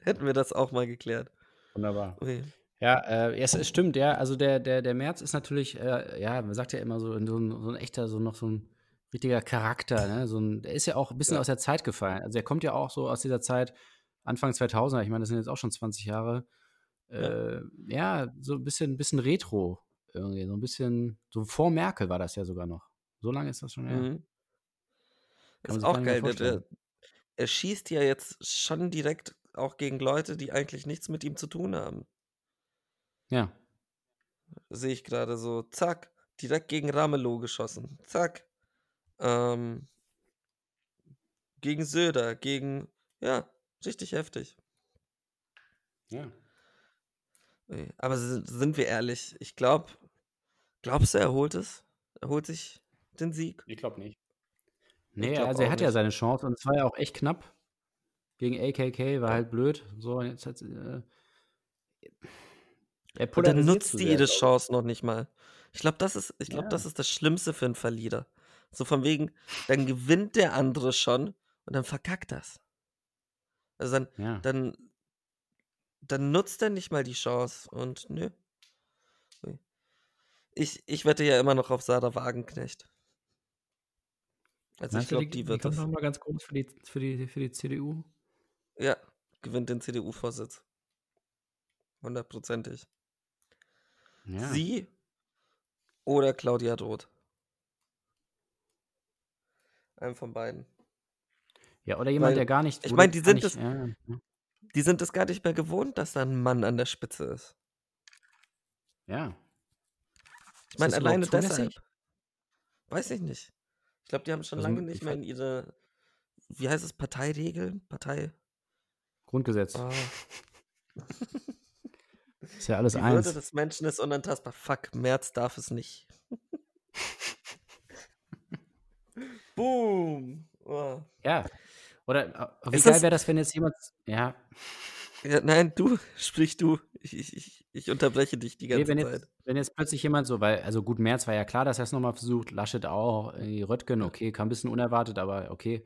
Hätten wir das auch mal geklärt. wunderbar. Okay. Ja, äh, es, es stimmt, ja. Also der, der, der März ist natürlich, äh, ja, man sagt ja immer so, so ein, so ein echter, so noch so ein richtiger Charakter, ne? So ein, der ist ja auch ein bisschen Ja. aus der Zeit gefallen. Also er kommt ja auch so aus dieser Zeit, Anfang 2000er, ich meine, das sind jetzt auch schon 20 Jahre. Äh, ja, so ein bisschen, bisschen Retro irgendwie, so ein bisschen, so vor Merkel war das ja sogar noch. So lange ist das schon her. Mhm. Ist auch geil. Der, er schießt ja jetzt schon direkt auch gegen Leute, die eigentlich nichts mit ihm zu tun haben. Ja, Sehe ich gerade so. Zack. Direkt gegen Ramelow geschossen. Zack. Ähm, gegen Söder. Gegen. Ja, richtig heftig. ja. Aber sind wir ehrlich? Ich glaube. Glaubst du, er holt es? Er holt sich den Sieg? Ich glaube nicht. Nee, glaub also er hat ja nicht. seine Chance und es war ja auch echt knapp. Gegen AKK war halt blöd. So, jetzt hat äh, er Und dann nutzt die jede glaub. Chance noch nicht mal. Ich glaube, das ist, ich glaube, Ja. das ist das Schlimmste für einen Verlierer. So von wegen, dann gewinnt der andere schon und dann verkackt das. Also dann, Ja. dann, dann nutzt er nicht mal die Chance und nö. Ich, ich wette ja immer noch auf Sarah Wagenknecht. Also ich Meinst glaube, die wird kommt das. noch mal ganz groß für die, für die, für die CDU. Ja, gewinnt den CDU-Vorsitz. Hundertprozentig. Ja. Sie oder Claudia Roth. Einem von beiden. ja, oder jemand, Weil, der gar nicht. ich wo mein, der die sind es- Ja. Die sind es gar nicht mehr gewohnt, dass da ein Mann an der Spitze ist. ja. Ich meine, alleine deshalb. Weiß ich nicht. Ich glaube, die haben schon Also, lange ich nicht mehr in ihre, wie heißt es, Parteiregeln? Partei. Grundgesetz. Ah. Ist ja alles Die eins. Würde des Menschen ist unantastbar. Fuck, März darf es nicht. Boom. Oh. Ja. Oder äh, wie Ist geil wäre das, wenn jetzt jemand. Ja, Ja, nein, du, sprich du. Ich, ich, ich, unterbreche dich die nee, ganze wenn, Zeit. jetzt, wenn jetzt plötzlich jemand so, weil, also gut, Merz war ja klar, dass er es nochmal versucht, Laschet auch, Röttgen, okay, kam ein bisschen unerwartet, aber okay.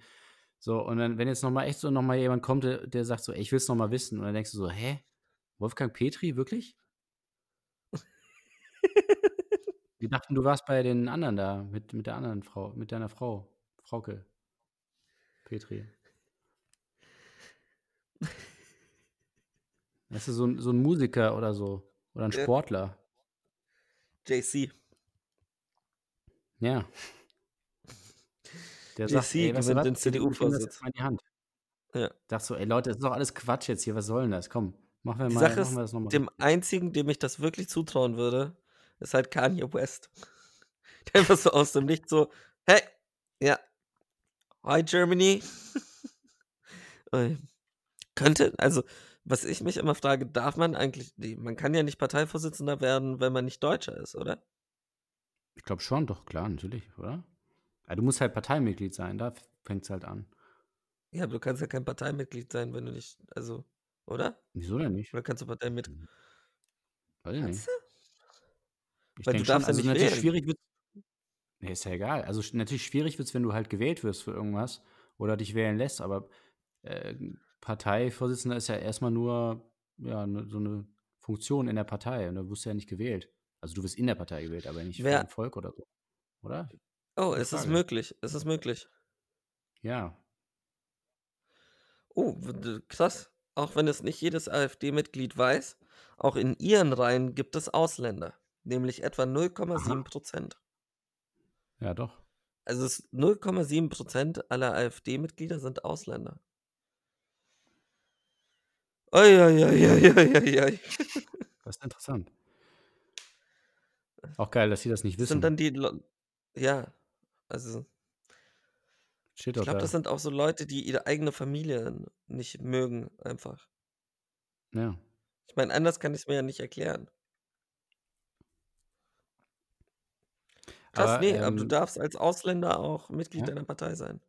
So, und dann, wenn jetzt nochmal echt so nochmal jemand kommt, der, der sagt so, ey, ich will es nochmal wissen, und dann denkst du so, hä? Wolfgang Petri, wirklich? Wir dachten, du warst bei den anderen da, mit, mit der anderen Frau, mit deiner Frau, Frauke. Petri. Weißt du, so, ein- so ein Musiker oder so. Oder ein. Sportler. JC. Ja. Der JC sagt, ey, was? den nehmen das CDU-Vorsitz. die. Ja. Dachte so, ey Leute, das ist doch alles Quatsch jetzt hier, was soll denn das? Komm, machen wir Die mal, Sache machen wir das ist, nochmal. dem einzigen, dem ich das wirklich zutrauen würde, ist halt Kanye West. Der einfach so aus dem Licht so, hey, ja, hi Germany. Könnte, also, was ich mich immer frage, darf man eigentlich, man kann ja nicht Parteivorsitzender werden, wenn man nicht Deutscher ist, oder? Ich glaube schon, doch, klar, natürlich, oder? Ja, du musst halt Parteimitglied sein, da fängt es halt an. Ja, aber du kannst ja kein Parteimitglied sein, wenn du nicht, also, oder? Wieso denn nicht? Oder kannst du Parteimitglied? Weiß ich nicht. Ich Weil du darfst ja also nicht natürlich wählen. schwierig wird Nee, ist ja egal. Also natürlich schwierig wird es, wenn du halt gewählt wirst für irgendwas oder dich wählen lässt, aber äh, Parteivorsitzender ist ja erstmal nur ja, ne, so eine Funktion in der Partei und da wirst du ja nicht gewählt. Also du wirst in der Partei gewählt, aber nicht Wer- vom Volk oder so. Oder? Oh, es ist möglich, es ist möglich. Ja. Oh, krass. Auch wenn es nicht jedes AfD-Mitglied weiß, auch in ihren Reihen gibt es Ausländer, nämlich etwa 0,7 Prozent. Ja, doch. Also es 0,7 Prozent aller AfD-Mitglieder sind Ausländer. Eieieiei. Das ist interessant. Auch geil, dass sie das nicht Das wissen. sind dann die, Le ja, also Steht ich glaube, da. das sind auch so Leute, die ihre eigene Familie nicht mögen, einfach. ja. Ich meine, anders kann ich es mir ja nicht erklären. Krass, Aber, nee, aber du ähm, darfst als Ausländer auch Mitglied Ja? einer Partei sein.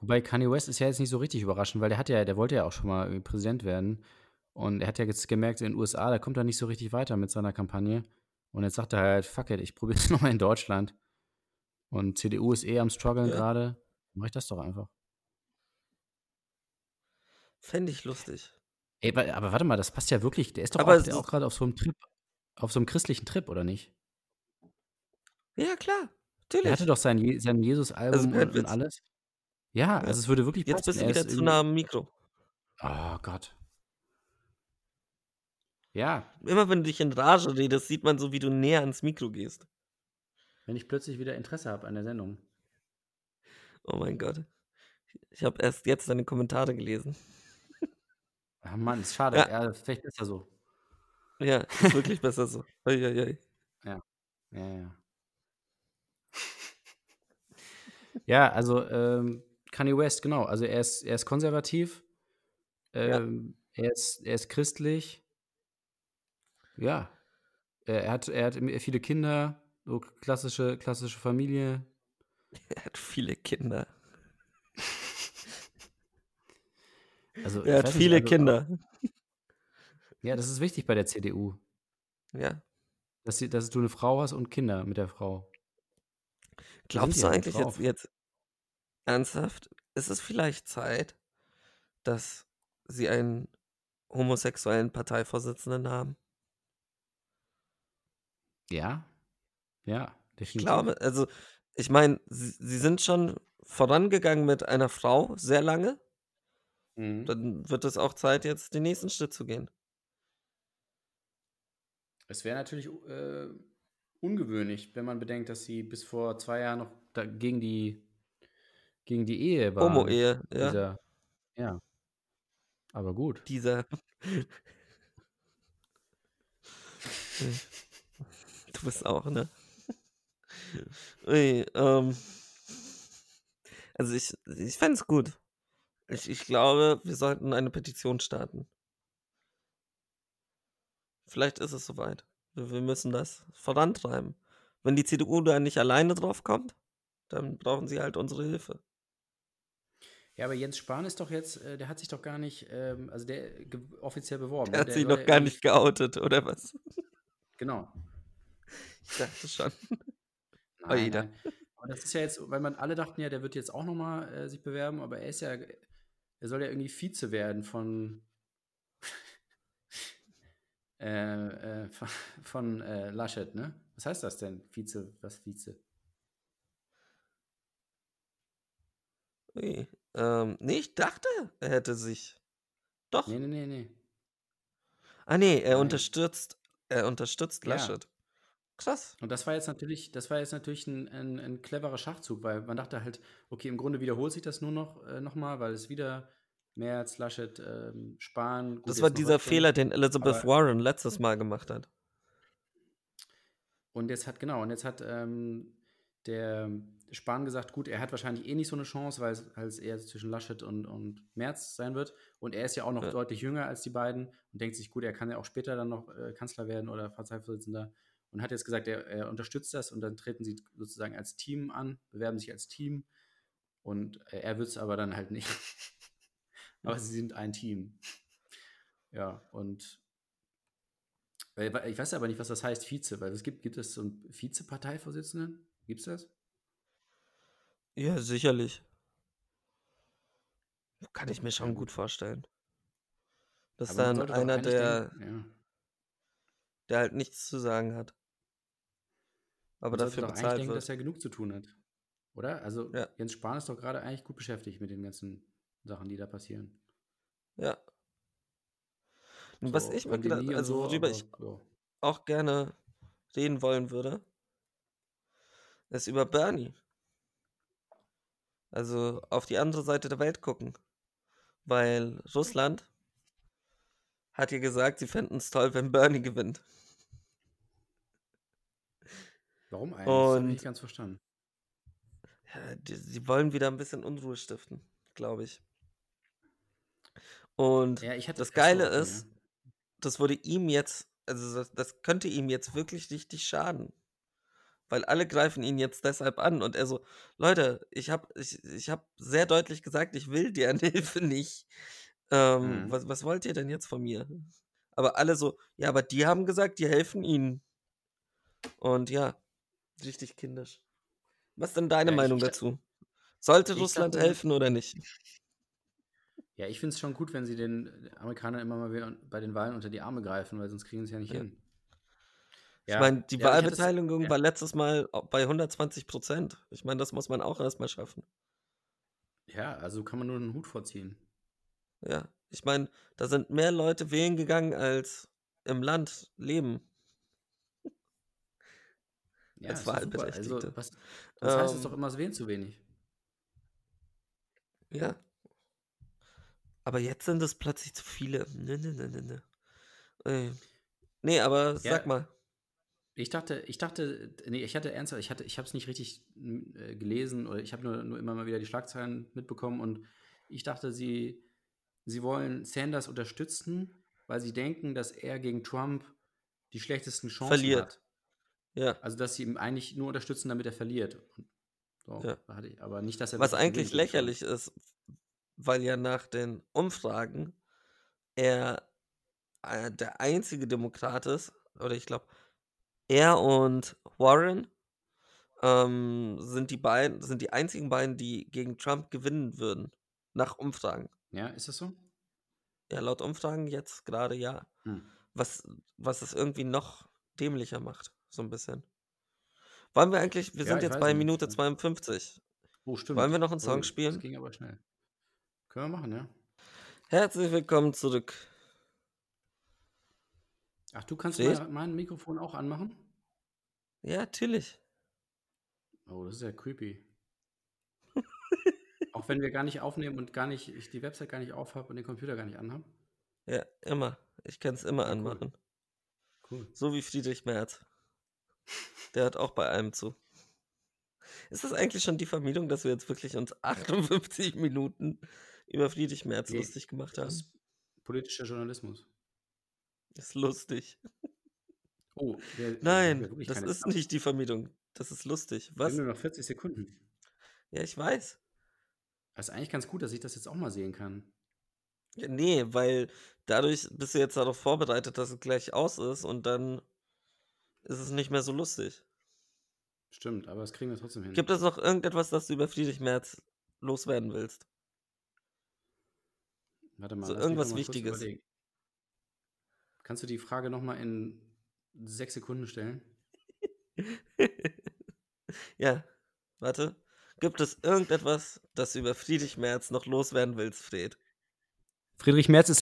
Wobei Kanye West ist ja jetzt nicht so richtig überraschend, weil der hat ja, der wollte ja auch schon mal Präsident werden. Und er hat ja jetzt gemerkt, in den USA, da kommt er nicht so richtig weiter mit seiner Kampagne. Und jetzt sagt er halt, fuck it, ich probiere es nochmal in Deutschland. Und CDU ist eh am struggeln Ja. gerade. Mach ich das doch einfach. Fände ich lustig. Ey, wa- aber warte mal, das passt ja wirklich. Der ist doch Aber auch, auch gerade auf so einem Trip, auf so einem christlichen Trip, oder nicht? Ja, klar. Der Natürlich. hatte doch sein, Je sein Jesus-Album Also, und, und alles. Ja, also es würde wirklich Jetzt passen. bist du Er wieder zu nah am Mikro. Oh Gott. Ja, Immer wenn du dich in Rage redest, sieht man so, wie du näher ans Mikro gehst. wenn ich plötzlich wieder Interesse habe an der Sendung. Oh mein Gott. Ich habe erst jetzt deine Kommentare gelesen. Ah, Mann, ist schade. Ja. Ja, vielleicht besser so. Ja, ist wirklich besser so. Uiuiui. Ja, ja. ja, also ähm, Kanye West, genau. Also er ist, er ist konservativ. Ähm, er, ist, er ist christlich. Ja. Er, hat, er hat viele Kinder, so klassische, klassische Familie. Er hat viele Kinder. Also, Er hat weiß nicht, viele also, Kinder. Ja, das ist wichtig bei der CDU, Ja. dass, sie, dass du eine Frau hast und Kinder mit der Frau. Glaubst du eigentlich jetzt, jetzt ernsthaft? Ist es vielleicht Zeit, dass sie einen homosexuellen Parteivorsitzenden haben? Ja, ja, definitiv. Ich glaube, also, ich meine, sie, sie sind schon vorangegangen mit einer Frau sehr lange. Mhm. Dann wird es auch Zeit, jetzt den nächsten Schritt zu gehen. Es wäre natürlich äh, ungewöhnlich, wenn man bedenkt, dass sie bis vor zwei Jahren noch gegen, die, gegen die Ehe war. Homo-Ehe, ja. Dieser, ja. Aber gut. Dieser. du bist auch, ne? Ui, ähm. Also ich, ich fände es gut. Ich, ich glaube, wir sollten eine Petition starten. Vielleicht ist es soweit. Wir, wir müssen das vorantreiben. Wenn die CDU da nicht alleine drauf kommt, dann brauchen sie halt unsere Hilfe. Ja, aber Jens Spahn ist doch jetzt, äh, der hat sich doch gar nicht, ähm, also der offiziell beworben. Der ne? hat sich soll noch gar nicht geoutet, oder was? Genau. Ich dachte schon. Nein, Oida. nein. Aber das ist ja jetzt, weil man alle dachten ja, der wird jetzt auch nochmal äh, sich bewerben, aber er ist ja, er soll ja irgendwie Vize werden von äh, äh, von, von äh, Laschet, ne? Was heißt das denn? Vize, was Vize? Ui. Ähm, nee, ich dachte, er hätte sich. Doch. Nee, nee, nee, nee. Ah, nee, er Nein. unterstützt, er unterstützt Ja. Laschet. Krass. Und das war jetzt natürlich, das war jetzt natürlich ein, ein, ein cleverer Schachzug, weil man dachte halt, okay, im Grunde wiederholt sich das nur noch, äh, noch mal, weil es wieder Merz, Laschet, ähm, Spahn. gut, Das war dieser. Fehler, den Elizabeth Warren letztes Mal gemacht hat. Und jetzt hat, genau, und jetzt hat ähm, der Spahn gesagt, gut, er hat wahrscheinlich eh nicht so eine Chance, weil es, weil es eher zwischen Laschet und, und Merz sein wird. Und er ist ja auch noch Ja. deutlich jünger als die beiden und denkt sich, gut, er kann ja auch später dann noch äh, Kanzler werden oder Parteivorsitzender. Und hat jetzt gesagt, er, er unterstützt das und dann treten sie sozusagen als Team an, bewerben sich als Team. Und äh, er wird es aber dann halt nicht. aber sie sind ein Team. Ja, und ich weiß aber nicht, was das heißt, Vize, weil es gibt, gibt es so einen Vize-Parteivorsitzenden? Gibt es das? Ja, sicherlich. Kann ich mir schon gut vorstellen. Das ist Aber dann sollte doch einer, eigentlich der, denken- ja. der halt nichts zu sagen hat. Aber Man sollte dafür doch eigentlich bezahlt denken, wird. dass er genug zu tun hat. Oder? Also Ja. Jens Spahn ist doch gerade eigentlich gut beschäftigt mit den ganzen Sachen, die da passieren. Ja. Und was So, ich mir Pandemie gedacht, und also so, worüber aber, ich ja. auch gerne reden wollen würde, ist über Bernie. Also auf die andere Seite der Welt gucken. Weil Russland hat ja gesagt, sie fänden es toll, wenn Bernie gewinnt. Warum eigentlich? Das habe ich Und- nicht ganz verstanden. Ja, die, sie wollen wieder ein bisschen Unruhe stiften, glaube ich. Und Ja, ich das Geile ist, das würde ihm jetzt, also das, das könnte ihm jetzt wirklich richtig schaden. Weil alle greifen ihn jetzt deshalb an und er so, Leute, ich habe ich, ich hab sehr deutlich gesagt, ich will deren Hilfe nicht. Ähm, Mhm. was, was wollt ihr denn jetzt von mir? Aber alle so, ja, aber die haben gesagt, die helfen ihnen. Und ja, richtig kindisch. Was ist denn deine Ja, Meinung dazu? Sollte Russland dachte- helfen oder nicht? Ja, ich finde es schon gut, wenn sie den Amerikanern immer mal wieder bei den Wahlen unter die Arme greifen, weil sonst kriegen sie ja nicht Ja. hin. Ich meine, die ja, Wahlbeteiligung ja. war letztes Mal bei 120 Prozent. Ich meine, das muss man auch erstmal schaffen. Ja, also kann man nur einen Hut vorziehen. Ja, ich meine, da sind mehr Leute wählen gegangen, als im Land leben. Ja, Als ist. Also, Wahlberechtigte. was, das heißt es Ähm, doch immer, es wählen zu wenig. Ja. Aber jetzt sind es plötzlich zu viele. Ne, ne, ne, ne, ne. Ey. Nee, aber Ja. sag mal. Ich dachte, ich dachte, nee, ich hatte ernsthaft, ich hatte, ich habe es nicht richtig äh, gelesen oder ich habe nur, nur immer mal wieder die Schlagzeilen mitbekommen und ich dachte, sie, sie wollen Sanders unterstützen, weil sie denken, dass er gegen Trump die schlechtesten Chancen Verliert. hat. Ja. Also, dass sie ihn eigentlich nur unterstützen, damit er verliert. So, Ja. ich, aber nicht, dass er Was eigentlich lächerlich ist, weil ja nach den Umfragen er äh, der einzige Demokrat ist, oder ich glaube, er und Warren ähm, sind die beiden, sind die einzigen beiden, die gegen Trump gewinnen würden. Nach Umfragen. Ja, ist das so? Ja, laut Umfragen jetzt gerade ja. Hm. Was, was es irgendwie noch dämlicher macht, so ein bisschen. Wollen wir eigentlich, wir Ja, sind jetzt bei nicht, Minute ja. 52. Oh, stimmt. Wollen wir noch einen Song Oh, spielen? Das ging aber schnell. Können wir machen, ja? Herzlich willkommen zurück. Ach, du kannst mal mein Mikrofon auch anmachen? Ja, natürlich. Oh, das ist ja creepy. auch wenn wir gar nicht aufnehmen und gar nicht, ich die Website gar nicht aufhab und den Computer gar nicht anhab. Ja, immer. Ich kann es immer Ja, cool. anmachen. Cool. So wie Friedrich Merz. Der hat auch bei einem zu. Ist das eigentlich schon die Vermietung, dass wir jetzt wirklich uns 58 Minuten über Friedrich Merz Nee, lustig gemacht haben? Das ist politischer Journalismus. Ist lustig. Oh, wir Nein, wirklich das ist Zeit. nicht die Vermietung. Das ist lustig. Wir haben Was? nur noch 40 Sekunden. Ja, ich weiß. Das ist eigentlich ganz gut, dass ich das jetzt auch mal sehen kann. Ja, nee, weil dadurch bist du jetzt darauf vorbereitet, dass es gleich aus ist und dann ist es nicht mehr so lustig. Stimmt, aber das kriegen wir trotzdem hin. Gibt es noch irgendetwas, das du über Friedrich Merz loswerden willst? Warte mal, so irgendwas Wichtiges. Kannst du die Frage noch mal in sechs Sekunden stellen? ja, warte. Gibt es irgendetwas, das du über Friedrich Merz noch loswerden willst, Fred? Friedrich Merz ist